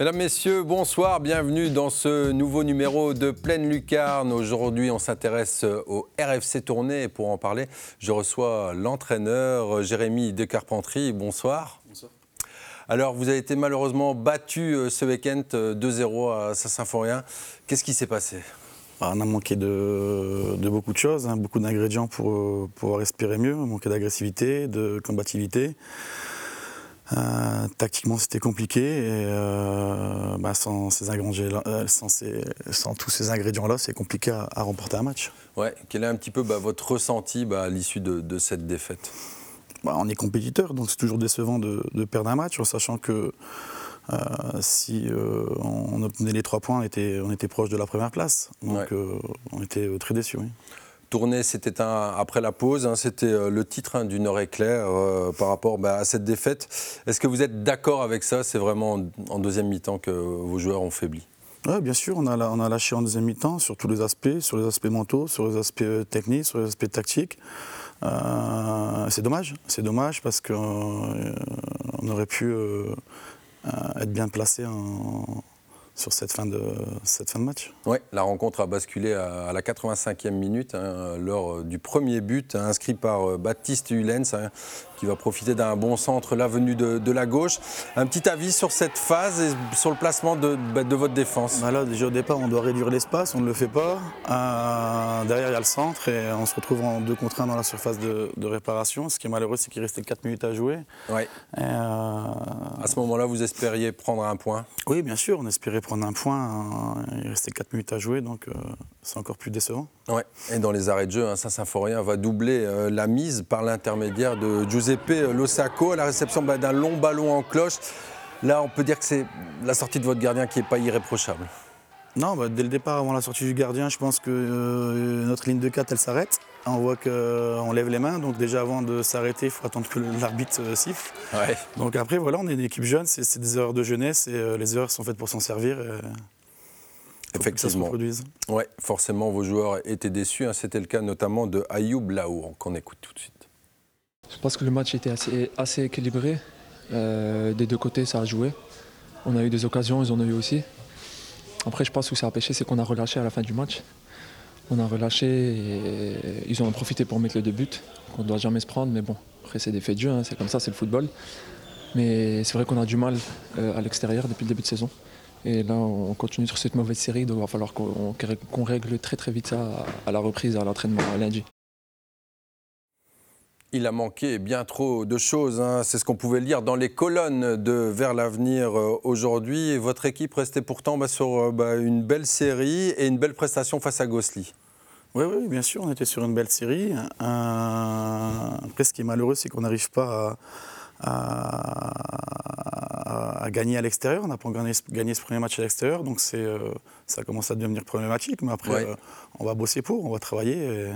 Mesdames, Messieurs, bonsoir, bienvenue dans ce nouveau numéro de Pleine Lucarne. Aujourd'hui, on s'intéresse au RFC Tournée et pour en parler, je reçois l'entraîneur Jérémy De Carpentry. Bonsoir. Bonsoir. Alors, vous avez été malheureusement battu euh, ce week-end 2-0 euh, à Saint-Symphorien. Qu'est-ce qui s'est passé? Bah, on a manqué de, beaucoup de choses, hein, beaucoup d'ingrédients pour euh, pouvoir respirer mieux, on manqué d'agressivité, de combativité. Euh, tactiquement, c'était compliqué et euh, bah, sans, ces euh, sans, sans, tous ces ingrédients-là, c'est compliqué à, remporter un match. Ouais. Quel est un petit peu bah, votre ressenti bah, à l'issue de, cette défaite? On est compétiteur, donc c'est toujours décevant de, perdre un match, en sachant que si on obtenait les trois points, on était, on était proche de la première place. Donc on était très déçus. Oui tournée, c'était après la pause, hein, c'était euh, le titre hein, du Nord éclair euh, par rapport bah, à cette défaite. Est-ce que vous êtes d'accord avec ça? C'est vraiment en, deuxième mi-temps que vos joueurs ont faibli oui, bien sûr, on a, on a lâché en deuxième mi-temps sur tous les aspects, sur les aspects mentaux, sur les aspects euh, techniques, sur les aspects tactiques. c'est dommage, c'est dommage parce qu'on aurait pu être bien placé en, sur cette fin de, cette fin de match. Oui, la rencontre a basculé à, la 85e minute hein, lors du premier but hein, inscrit par euh, Baptiste Hulens, hein, qui va profiter d'un bon centre, la venue de, la gauche. Un petit avis sur cette phase et sur le placement de, bah, de votre défense bah Là, déjà au départ, on doit réduire l'espace, on ne le fait pas. Euh, derrière, il y a le centre et on se retrouve en deux contre 1 dans la surface de, réparation. Ce qui est malheureux, c'est qu'il restait 4 minutes à jouer. Ouais. Euh, à ce moment-là, vous espériez prendre un point? Oui, bien sûr, on espérait prendre un point. Il restait 4 minutes à jouer, donc euh, c'est encore plus décevant. Ouais. Et dans les arrêts de jeu, hein, Saint-Symphorien va doubler euh, la mise par l'intermédiaire de Giuseppe Losacco à la réception bah, d'un long ballon en cloche. Là, on peut dire que c'est la sortie de votre gardien qui n'est pas irréprochable. Non, bah, dès le départ, avant la sortie du gardien, je pense que euh, notre ligne de 4, elle s'arrête. On voit qu'on lève les mains, donc déjà avant de s'arrêter, il faut attendre que l'arbitre siffle. Donc après, voilà, on est une équipe jeune, c'est des heures de jeunesse et les heures sont faites pour s'en servir. Effectivement. Oui, forcément, vos joueurs étaient déçus. Hein. C'était le cas notamment de Ayoub Laour, qu'on écoute tout de suite. Je pense que le match était assez, équilibré. Euh, des deux côtés, ça a joué. On a eu des occasions, ils en ont eu aussi. Après, je pense que ça a pêché, c'est qu'on a relâché à la fin du match. On a relâché et ils ont en profité pour mettre les deux buts, qu'on ne doit jamais se prendre. Mais bon, après, c'est des faits de hein. c'est comme ça, c'est le football. Mais c'est vrai qu'on a du mal euh, à l'extérieur depuis le début de saison. Et là, on continue sur cette mauvaise série, donc il va falloir qu'on règle très très vite ça à la reprise, à l'entraînement lundi. Il a manqué bien trop de choses. Hein. C'est ce qu'on pouvait lire dans les colonnes de Vers l'avenir euh, aujourd'hui. Votre équipe restait pourtant bah, sur euh, bah, une belle série et une belle prestation face à Gosli. Oui, oui, bien sûr, on était sur une belle série. Après, ce qui est malheureux, c'est qu'on n'arrive pas à à, gagner à l'extérieur. On n'a pas gagné, gagné, ce premier match à l'extérieur, donc euh, ça commence à devenir problématique. Mais après, euh, on va bosser pour, on va travailler.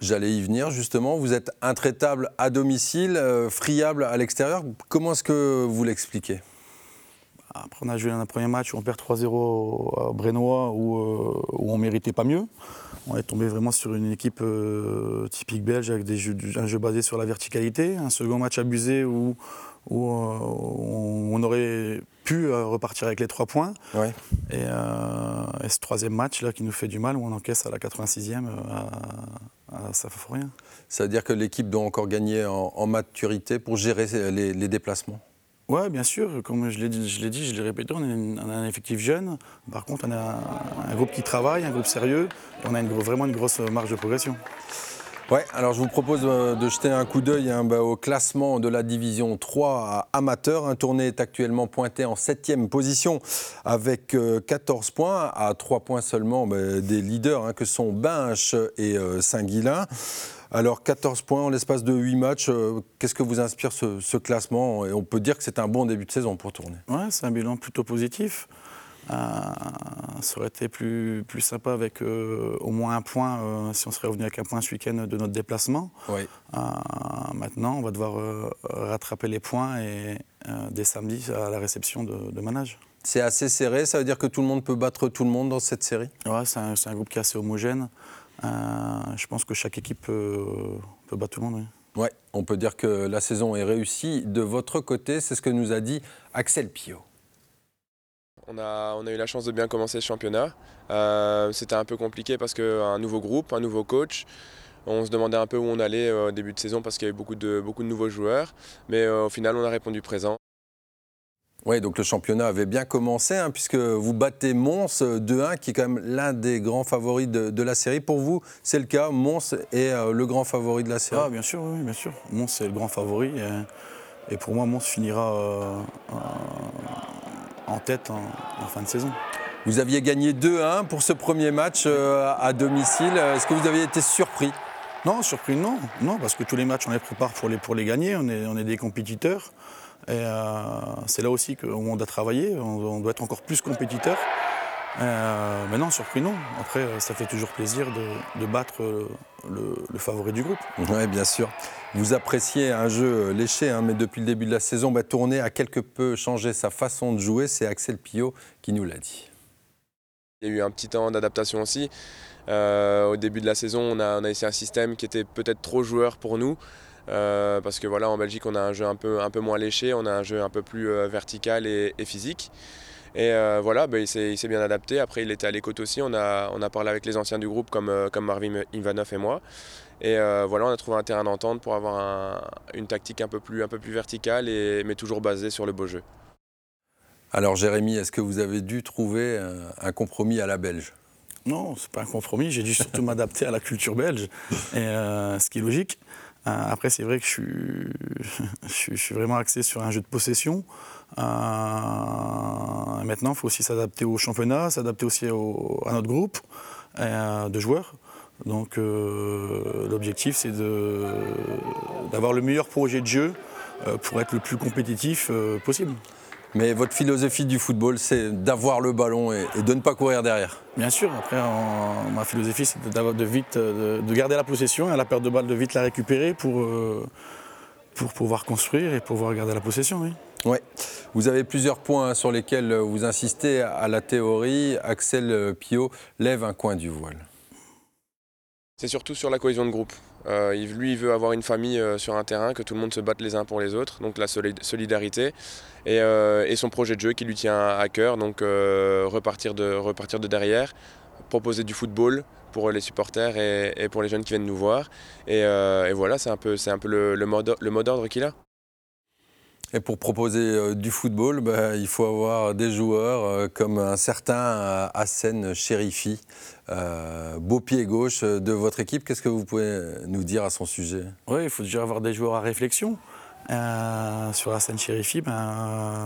J'allais y venir justement. Vous êtes intraitable à domicile, euh, friable à l'extérieur. Comment est-ce que vous l'expliquez? Après, on a joué un premier match on perd 3-0 à Brénois, où, où on méritait pas mieux. On est tombé vraiment sur une équipe euh, typique belge avec des jeux, un jeu basé sur la verticalité. Un second match abusé où, où, euh, on aurait pu euh, repartir avec les trois points. Et, ce troisième match là qui nous fait du mal, où on encaisse à la 86e à, à rien. Ça veut dire que l'équipe doit encore gagner en, maturité pour gérer les déplacements? Oui, bien sûr. Comme je l'ai dit, je l'ai répété, on, a un effectif jeune. Par contre, on a un, groupe qui travaille, un groupe sérieux. On a vraiment une grosse marge de progression. Ouais, alors je vous propose euh, de jeter un coup d'œil hein, bah, au classement de la division 3 amateur. Un tournée est actuellement pointé en 7 position avec 14 euh, points, à 3 points seulement bah, des leaders hein, que sont Binche et euh, Saint-Guilain. Alors 14 points en l'espace de 8 matchs, euh, qu'est-ce que vous inspire ce, classement? Et on peut dire que c'est un bon début de saison pour tourner. Ouais, c'est un bilan plutôt positif. Euh, ça aurait été plus, plus sympa avec euh, au moins un point si on serait revenu avec un point ce week-end de notre déplacement. maintenant, on va devoir rattraper les points et, dès samedi à la réception de, de Manage. C'est assez serré, ça veut dire que tout le monde peut battre tout le monde dans cette série? Ouais, c'est un, un, groupe qui est assez homogène. Euh, je pense que chaque équipe peut, battre tout le monde. Oui. on peut dire que la saison est réussie. De votre côté, c'est ce que nous a dit Axel Pio. On a, on a eu la chance de bien commencer ce championnat. Euh, c'était un peu compliqué parce qu'un nouveau groupe, un nouveau coach. On se demandait un peu où on allait au début de saison parce qu'il y avait beaucoup de, beaucoup de nouveaux joueurs. Mais au final, on a répondu présent. Oui, donc le championnat avait bien commencé, hein, puisque vous battez Mons 2-1, qui est quand même l'un des grands favoris de, la série. Pour vous, c'est le cas Mons est euh, le grand favori de la série? Ah, Bien sûr, oui, bien sûr. Mons est le grand favori. Et, pour moi, Mons finira euh, en tête en, fin de saison. Vous aviez gagné 2-1 pour ce premier match euh, à domicile. Est-ce que vous aviez été surpris? Non, surpris non. Non, parce que tous les matchs, on les prépare pour les, pour les gagner. On est, on est des compétiteurs. Et euh, c'est là aussi qu'on doit travailler, on, doit être encore plus compétiteur. Euh, mais non, surpris non. Après, euh, ça fait toujours plaisir de, battre le, favori du groupe. Oui, bien sûr. Vous appréciez un jeu léché, hein, mais depuis le début de la saison, bah, tourner a quelque peu changé sa façon de jouer. C'est Axel Pio qui nous l'a dit. Il y a eu un petit temps d'adaptation aussi. au début de la saison, on a, on a essayé un système qui était peut-être trop joueur pour nous. Euh, parce que voilà, en Belgique, on a un jeu un peu, un peu moins léché, on a un jeu un peu plus euh, vertical et, physique. Et euh, voilà, bah, il s'est bien adapté. Après, il était à l'écoute aussi. On a, on a parlé avec les anciens du groupe, comme, comme Marvin Ivanov et moi. Et voilà, on a trouvé un terrain d'entente pour avoir une tactique un peu plus, un peu plus verticale, et, mais toujours basée sur le beau jeu. Alors, Jérémy, est-ce que vous avez dû trouver un, compromis à la Belge? Non, c'est pas un compromis. J'ai dû surtout m'adapter à la culture belge, et, ce qui est logique. Euh, après, c'est vrai que je suis, vraiment axé sur un jeu de possession. Euh, maintenant, il faut aussi s'adapter au championnat, s'adapter aussi à notre groupe euh, de joueurs. Donc, l'objectif, c'est d'avoir le meilleur projet de jeu pour être le plus compétitif possible. Mais votre philosophie du football, c'est d'avoir le ballon et, de ne pas courir derrière. Bien sûr. Après, ma philosophie, c'est de, vite, de, garder la possession et à la perte de balle, de vite la récupérer pour, euh, pour pouvoir construire et pouvoir garder la possession. Oui. Ouais. Vous avez plusieurs points sur lesquels vous insistez à la théorie. Axel Pio lève un coin du voile. C'est surtout sur la cohésion de groupe. Euh, lui, il veut avoir une famille euh, sur un terrain, que tout le monde se batte les uns pour les autres, donc la solidarité. Euh, et, son projet de jeu qui lui tient à cœur, donc repartir, de, derrière, proposer du football pour les supporters et, pour les jeunes qui viennent nous voir. Et, voilà, c'est un peu, un le, le mot d'ordre qu'il a. Et pour proposer du football, bah, il faut avoir des joueurs comme un certain Hassan Cherifi, euh, beau pied gauche de votre équipe. Qu'est-ce que vous pouvez nous dire à son sujet? Oui, il faut déjà avoir des joueurs à réflexion. Euh, sur Hassan Cherifi, ben,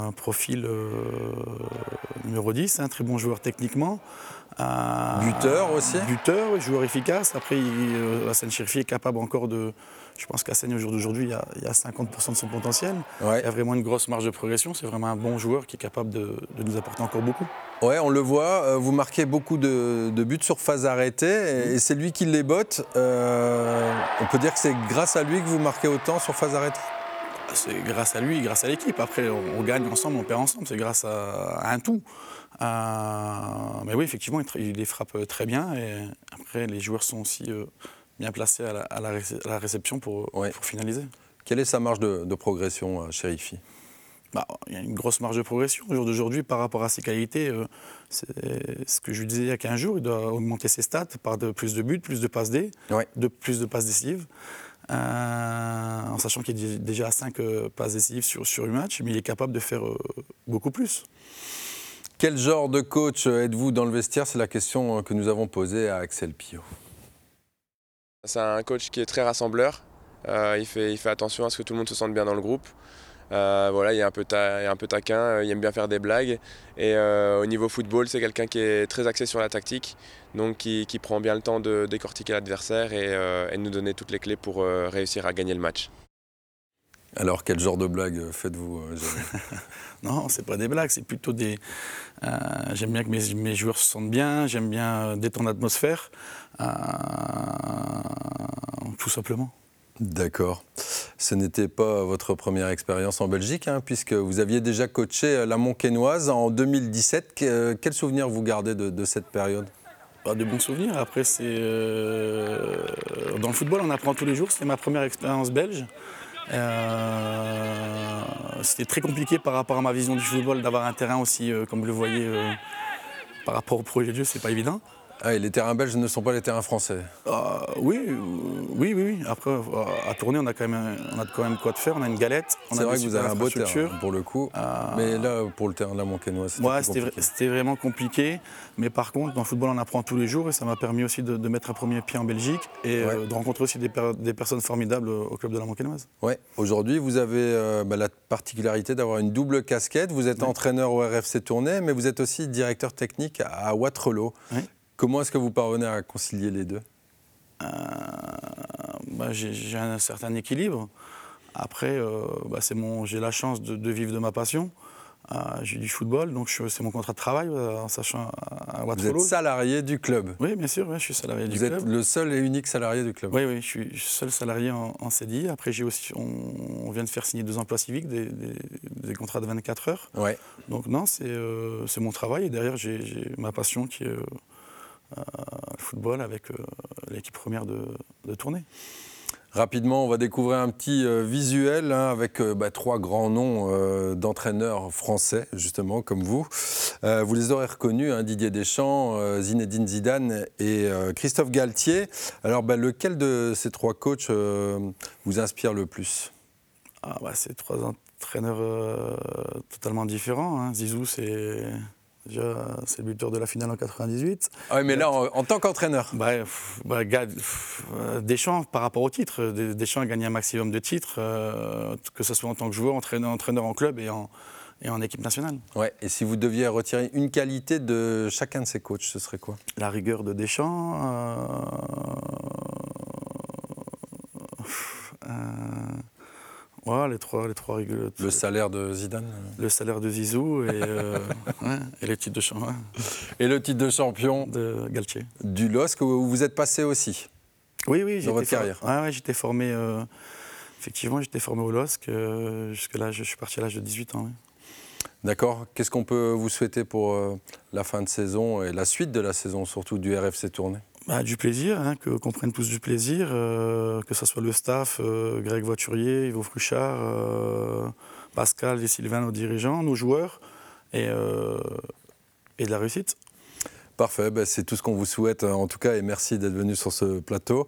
un profil euh, numéro 10, un très bon joueur techniquement. Buteur aussi Buteur, joueur efficace. Après, il, Hassan Cherifi est capable encore de, je pense qu'Assène, au jour d'aujourd'hui, il, y a 50% de son potentiel. Il y a vraiment une grosse marge de progression. C'est vraiment un bon joueur qui est capable de, nous apporter encore beaucoup. Ouais, on le voit. Euh, vous marquez beaucoup de, buts sur phase arrêtée et, c'est lui qui les botte. Euh, on peut dire que c'est grâce à lui que vous marquez autant sur phase arrêtée? C'est grâce à lui, grâce à l'équipe. Après, on, gagne ensemble, on perd ensemble. C'est grâce à, un tout. Euh, mais oui, effectivement, il, les frappe très bien. Et après, les joueurs sont aussi bien placé à la, réception pour, finaliser. Quelle est sa marge de, progression, euh, Chérifi bah, il y a une grosse marge de progression. Au jour d'aujourd'hui, par rapport à ses qualités, euh, c'est ce que je lui disais il y a 15 jours, il doit augmenter ses stats par de, plus de buts, plus de passes D, de plus de passes décisives. Euh, en sachant qu'il est déjà à 5 passes décisives sur, sur un match, mais il est capable de faire beaucoup plus. Quel genre de coach êtes-vous dans le vestiaire? C'est la question que nous avons posée à Axel Pio. C'est un coach qui est très rassembleur. Euh, il, fait, attention à ce que tout le monde se sente bien dans le groupe. Euh, voilà, il est un peu, taquin, euh, il aime bien faire des blagues. Et au niveau football, c'est quelqu'un qui est très axé sur la tactique, donc qui, prend bien le temps de décortiquer l'adversaire et, et, de nous donner toutes les clés pour réussir à gagner le match. Alors, quel genre de blagues faites-vous, Non, c'est pas des blagues, c'est plutôt des. j'aime bien que mes, mes, joueurs se sentent bien, j'aime bien détendre l'atmosphère. Euh, tout simplement. D'accord. Ce n'était pas votre première expérience en Belgique, hein, puisque vous aviez déjà coaché la Montquenoise en 2017. Quel souvenir vous gardez de, cette période? Pas de bons souvenirs. Après, c'est euh, dans le football, on apprend tous les jours. C'était ma première expérience belge. Euh, c'était très compliqué par rapport à ma vision du football d'avoir un terrain aussi, comme vous le voyez, par rapport au projet de jeu, c'est pas évident. Ah, et les terrains belges ne sont pas les terrains français ah, oui, oui, oui, oui. Après, à tourner, on a quand même, on a quand même quoi de faire. On a une galette. C'est vrai que vous avez un beau terrain pour le coup. Ah. Mais là, pour le terrain de la Montquenoise, c'était ouais, c'était vraiment compliqué. Mais par contre, dans le football, on apprend tous les jours et ça m'a permis aussi de, mettre un premier pied en Belgique et euh, de rencontrer aussi des, personnes formidables au club de la Montquenoise. Ouais. Aujourd'hui, vous avez euh, bah, la particularité d'avoir une double casquette. Vous êtes entraîneur au RFC Tournai, mais vous êtes aussi directeur technique à Waterloo. Comment est-ce que vous parvenez à concilier les deux? Euh, bah, J'ai un certain équilibre. Après, euh, bah, j'ai la chance de, vivre de ma passion. Euh, j'ai du football, donc c'est mon contrat de travail en sachant à Vous êtes salarié du club Oui, bien sûr, je suis salarié du club. Vous êtes le seul et unique salarié du club Oui, oui, je suis seul salarié en, CDI. Après, j'ai aussi, on, vient de faire signer deux emplois civiques, des, contrats de 24 heures. Ouais. Donc non, c'est mon travail et derrière, j'ai ma passion qui est euh, football avec euh, l'équipe première de, tournée. Rapidement, on va découvrir un petit euh, visuel hein, avec bah, trois grands noms d'entraîneurs français, justement, comme vous. vous les aurez reconnus, hein, Didier Deschamps, Zinedine Zidane et Christophe Galtier. Alors, bah, lequel de ces trois coachs vous inspire le plus? Ah, bah, C'est trois entraîneurs totalement différents. Hein. Zizou, c'est Déjà, c'est le buteur de la finale en 98. Ah oui, mais là, en, tant qu'entraîneur bah, bah, euh, Deschamps, par rapport au titre, Deschamps a gagné un maximum de titres, euh, que ce soit en tant que joueur, entraîneur, entraîneur en club et en, et en équipe nationale. Ouais, et si vous deviez retirer une qualité de chacun de ces coachs, ce serait quoi? La rigueur de Deschamps. Euh, les trois, les trois Le salaire de Zidane Le salaire de Zizou et, euh, et le titre de champion. Et le titre de champion De Galtier. Du LOSC où vous êtes passé aussi Oui, oui. Dans votre carrière ouais, J'étais formé, euh, effectivement, j'étais formé au LOSC. Euh, jusque là, je suis parti à l'âge de 18 ans. D'accord. Qu'est-ce qu'on peut vous souhaiter pour la fin de saison et la suite de la saison, surtout du RFC Tournée? Bah, du plaisir, hein, qu'on prenne tous du plaisir, euh, que ce soit le staff, euh, Greg Voiturier, Yves Fruchard, euh, Pascal et Sylvain, nos dirigeants, nos joueurs, et, et de la réussite. Parfait, ben, c'est tout ce qu'on vous souhaite en tout cas et merci d'être venu sur ce plateau.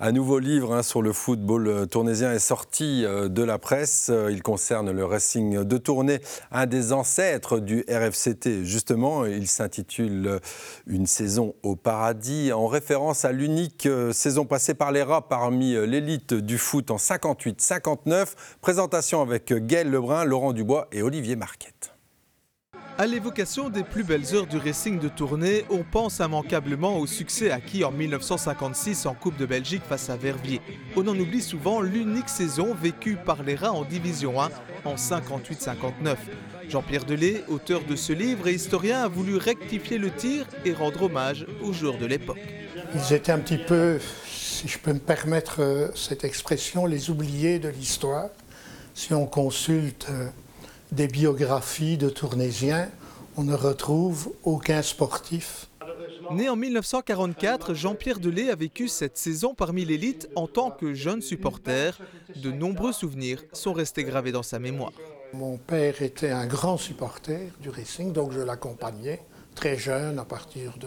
Un nouveau livre hein, sur le football euh, tournésien est sorti euh, de la presse. Euh, il concerne le Racing de Tournai, un des ancêtres du RFCT. Justement, il s'intitule Une saison au paradis, en référence à l'unique saison passée par les rats parmi l'élite du foot en 58-59. Présentation avec Gaël Lebrun, Laurent Dubois et Olivier Marquette. À l'évocation des plus belles heures du Racing de tournée, on pense immanquablement au succès acquis en 1956 en Coupe de Belgique face à Verviers. On en oublie souvent l'unique saison vécue par les Rats en Division 1 en 58-59. Jean-Pierre Delay, auteur de ce livre et historien, a voulu rectifier le tir et rendre hommage aux joueurs de l'époque. Ils étaient un petit peu, si je peux me permettre euh, cette expression, les oubliés de l'histoire. Si on consulte euh, des biographies de Tournésiens, on ne retrouve aucun sportif. Né en 1944, Jean-Pierre Delay a vécu cette saison parmi l'élite en tant que jeune supporter. De nombreux souvenirs sont restés gravés dans sa mémoire. Mon père était un grand supporter du Racing, donc je l'accompagnais très jeune, à partir de,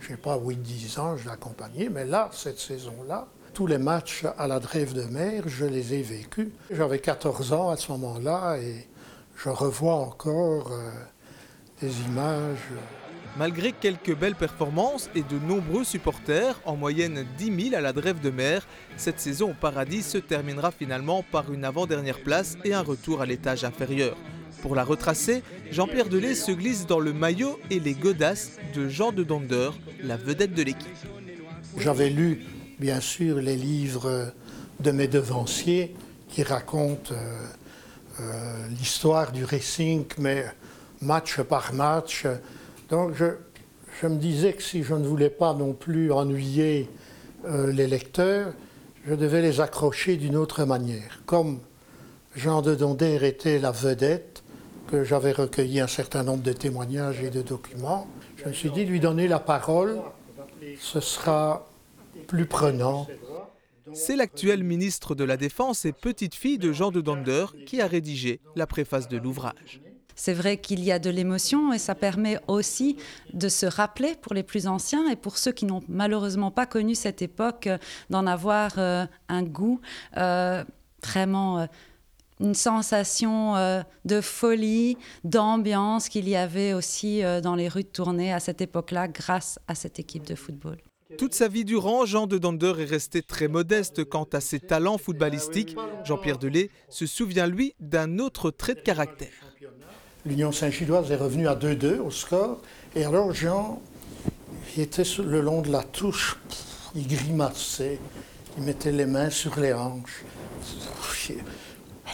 je sais pas, 8-10 ans, je l'accompagnais. Mais là, cette saison-là, tous les matchs à la Drève de mer, je les ai vécus. J'avais 14 ans à ce moment-là et je revois encore euh, des images. Malgré quelques belles performances et de nombreux supporters, en moyenne 10 000 à la Drève de Mer, cette saison au paradis se terminera finalement par une avant-dernière place et un retour à l'étage inférieur. Pour la retracer, Jean-Pierre Delay se glisse dans le maillot et les godasses de Jean de Donder, la vedette de l'équipe. J'avais lu, bien sûr, les livres de mes devanciers qui racontent euh, l'histoire du racing, mais match par match. Donc je, je, me disais que si je ne voulais pas non plus ennuyer euh, les lecteurs, je devais les accrocher d'une autre manière. Comme Jean de Donder était la vedette, que j'avais recueilli un certain nombre de témoignages et de documents, je me suis dit lui donner la parole, ce sera plus prenant C'est l'actuel ministre de la Défense et petite fille de Jean de Dander qui a rédigé la préface de l'ouvrage. C'est vrai qu'il y a de l'émotion et ça permet aussi de se rappeler pour les plus anciens et pour ceux qui n'ont malheureusement pas connu cette époque, euh, d'en avoir euh, un goût euh, vraiment une sensation de folie, d'ambiance qu'il y avait aussi dans les rues de Tournai à cette époque-là grâce à cette équipe de football. Toute sa vie durant, Jean de Dander est resté très modeste quant à ses talents footballistiques. Jean-Pierre Delay se souvient, lui, d'un autre trait de caractère. L'Union Saint-Gilloise est revenue à 2-2 au score. Et alors, Jean, il était le long de la touche, il grimaçait, il mettait les mains sur les hanches.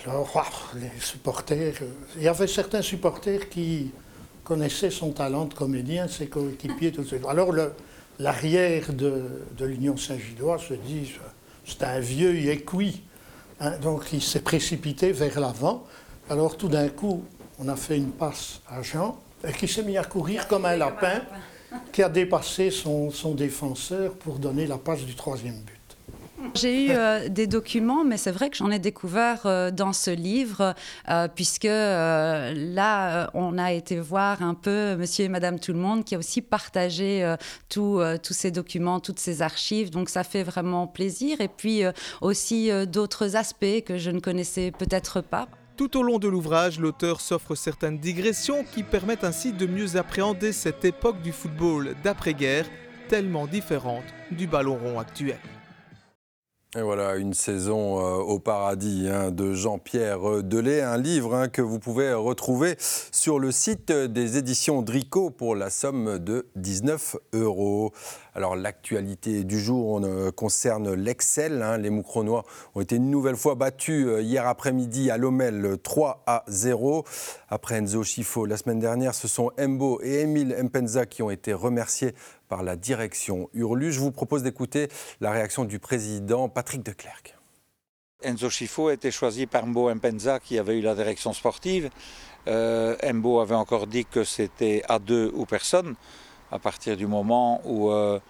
Alors, les supporters, euh, il y avait certains supporters qui connaissaient son talent de comédien, ses coéquipiers, tout ça. Alors, l'arrière de, l'Union Saint-Gilloise se dit, c'est un vieux équi. Hein, donc, il s'est précipité vers l'avant. Alors, tout d'un coup, on a fait une passe à Jean, qui s'est mis à courir comme un lapin, qui a dépassé son, défenseur pour donner la passe du troisième but. J'ai eu euh, des documents, mais c'est vrai que j'en ai découvert euh, dans ce livre, euh, puisque là, on a été voir un peu Monsieur et Madame Tout le Monde, qui a aussi partagé tous ces documents, toutes ces archives. Donc ça fait vraiment plaisir. Et puis aussi d'autres aspects que je ne connaissais peut-être pas. Tout au long de l'ouvrage, l'auteur s'offre certaines digressions qui permettent ainsi de mieux appréhender cette époque du football d'après-guerre, tellement différente du ballon rond actuel. Et voilà, une saison euh, au paradis hein, de Jean-Pierre Delay, un livre hein, que vous pouvez retrouver sur le site des éditions Drico pour la somme de 19 euros. Alors l'actualité du jour euh, concerne l'Excel. Hein. Les Moucronois ont été une nouvelle fois battus euh, hier après-midi à Lomel 3 à 0. Après Enzo Schifo la semaine dernière, ce sont Embo et Emile Mpenza qui ont été remerciés par la direction Hurlu. Je vous propose d'écouter la réaction du président Patrick Declercq. Enzo Schifo a été choisi par Mbo Mpenza qui avait eu la direction sportive. Euh, Mbo avait encore dit que c'était à deux ou personne à partir du moment où euh,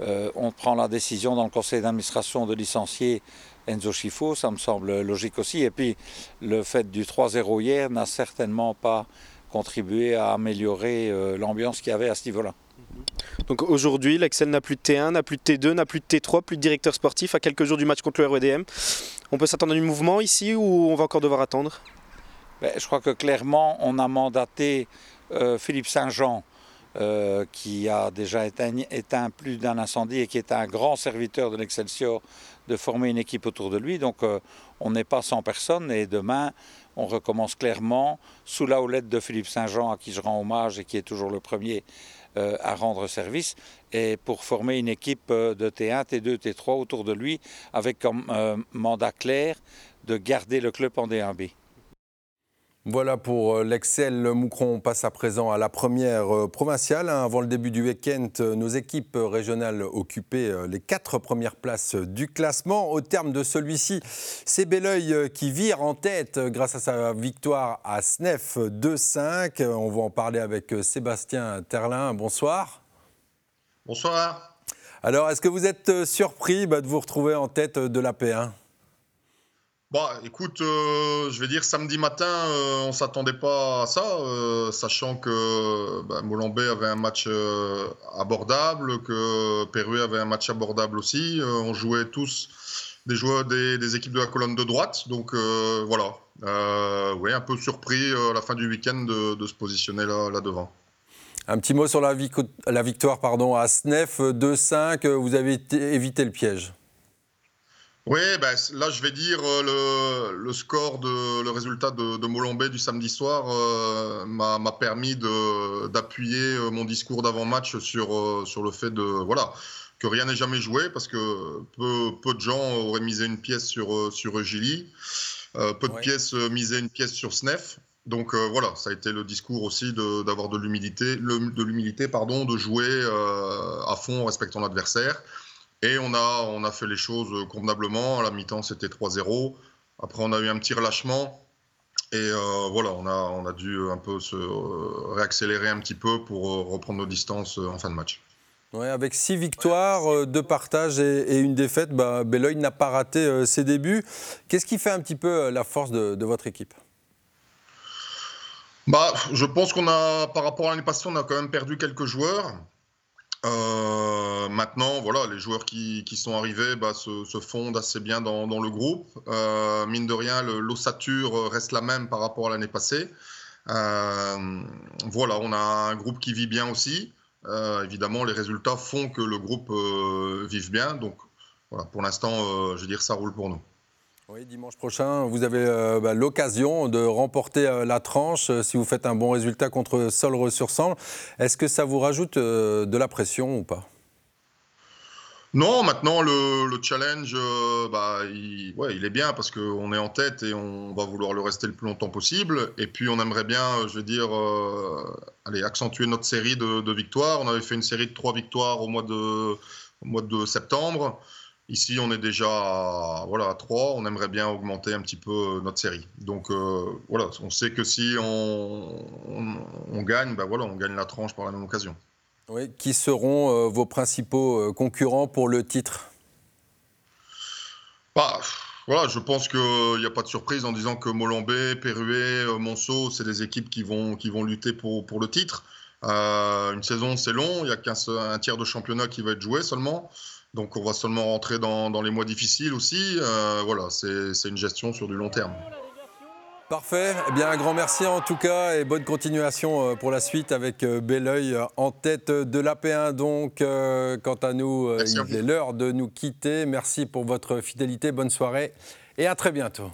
euh, on prend la décision dans le conseil d'administration de licencier Enzo Schifo, ça me semble logique aussi. Et puis le fait du 3-0 hier n'a certainement pas contribué à améliorer l'ambiance qu'il y avait à ce niveau-là. Donc aujourd'hui, l'Excel n'a plus de T1, n'a plus de T2, n'a plus de T3, plus de directeur sportif à quelques jours du match contre le REDM. On peut s'attendre à du mouvement ici ou on va encore devoir attendre? Ben, Je crois que clairement, on a mandaté Philippe Saint-Jean euh, qui a déjà éteint, plus d'un incendie et qui est un grand serviteur de l'Excelsior, de former une équipe autour de lui. Donc euh, on n'est pas sans personne et demain on recommence clairement sous la houlette de Philippe Saint-Jean à qui je rends hommage et qui est toujours le premier euh, à rendre service et pour former une équipe de T1, T2, T3 autour de lui avec comme mandat clair de garder le club en D1B. Voilà pour euh, l'Excel Moucron. On passe à présent à la première euh, provinciale. Hein. Avant le début du week-end, euh, nos équipes régionales occupaient les quatre premières places du classement. Au terme de celui-ci, c'est Belleuil qui vire en tête grâce à sa victoire à Snef 2-5. On va en parler avec Sébastien Terlin. Bonsoir. Bonsoir. Alors, est-ce que vous êtes surpris bah, de vous retrouver en tête de la P1 Bah, écoute, euh, je vais dire samedi matin, euh, on s'attendait pas à ça, euh, sachant que bah, Molambé avait un match abordable, que Perru avait un match abordable aussi. on jouait tous des joueurs des, équipes de la colonne de droite, donc voilà. oui, un peu surpris à la fin du week-end de, se positionner là, là devant. Un petit mot sur la victoire pardon, à Snef 2-5. Vous avez évité le piège. Oui, ben, là je vais dire euh, le, score, de, le résultat de, de Molambé du samedi soir euh, m'a permis d'appuyer euh, mon discours d'avant-match sur, sur le fait de voilà que rien n'est jamais joué parce que peu, peu de gens auraient misé une pièce sur, sur Gilly, peu de pièces misaient une pièce sur Snef. Donc voilà, ça a été le discours aussi d'avoir de l'humilité, de l'humilité pardon, de jouer à fond en respectant l'adversaire. Et on a, on a fait les choses convenablement. À la mi-temps, c'était 3-0. Après, on a eu un petit relâchement. Et euh, voilà, on a, on a dû un peu se euh, réaccélérer un petit peu pour euh, reprendre nos distances en fin de match. Ouais, avec six victoires, deux partages et, une défaite, bah, Belloy n'a pas raté ses débuts. Qu'est-ce qui fait un petit peu la force de votre équipe? Bah, je pense qu'on a, par rapport à l'année passée, on a quand même perdu quelques joueurs. Euh, maintenant, voilà, les joueurs qui, sont arrivés bah, se, fondent assez bien dans, le groupe. Euh, mine de rien, l'ossature reste la même par rapport à l'année passée. Euh, voilà, on a un groupe qui vit bien aussi. Évidemment, les résultats font que le groupe vive bien. Donc, pour l'instant, je veux dire, ça roule pour nous. Oui, dimanche prochain, vous avez euh, bah, l'occasion de remporter euh, la tranche euh, si vous faites un bon résultat contre Solre sur Sambre. Est-ce que ça vous rajoute de la pression ou pas? Non, maintenant le, challenge, bah, il, est bien parce qu'on est en tête et on va vouloir le rester le plus longtemps possible. Et puis on aimerait bien, je veux dire, aller accentuer notre série de, victoires. On avait fait une série de trois victoires au mois de septembre. Ici, on est déjà à, voilà, à 3. On aimerait bien augmenter un petit peu euh, notre série. Donc euh, voilà, on sait que si on, on, gagne, ben voilà, on gagne la tranche par la même occasion. Oui, qui seront euh, vos principaux concurrents pour le titre? Bah, voilà, je pense qu'il n'y a pas de surprise en disant que Molambé, Perruet, Monceau, c'est des équipes qui vont, qui vont lutter pour, pour le titre. une saison, c'est long, il n'y a qu'un tiers de championnat qui va être joué seulement. Donc on va seulement rentrer dans, les mois difficiles aussi. Euh, voilà, c'est une gestion sur du long terme. Parfait. Eh bien, un grand merci en tout cas et bonne continuation euh, pour la suite avec euh, Belleuil en tête de l'AP1. Donc, quant à nous, il est l'heure de nous quitter. Merci pour votre fidélité. Bonne soirée et à très bientôt.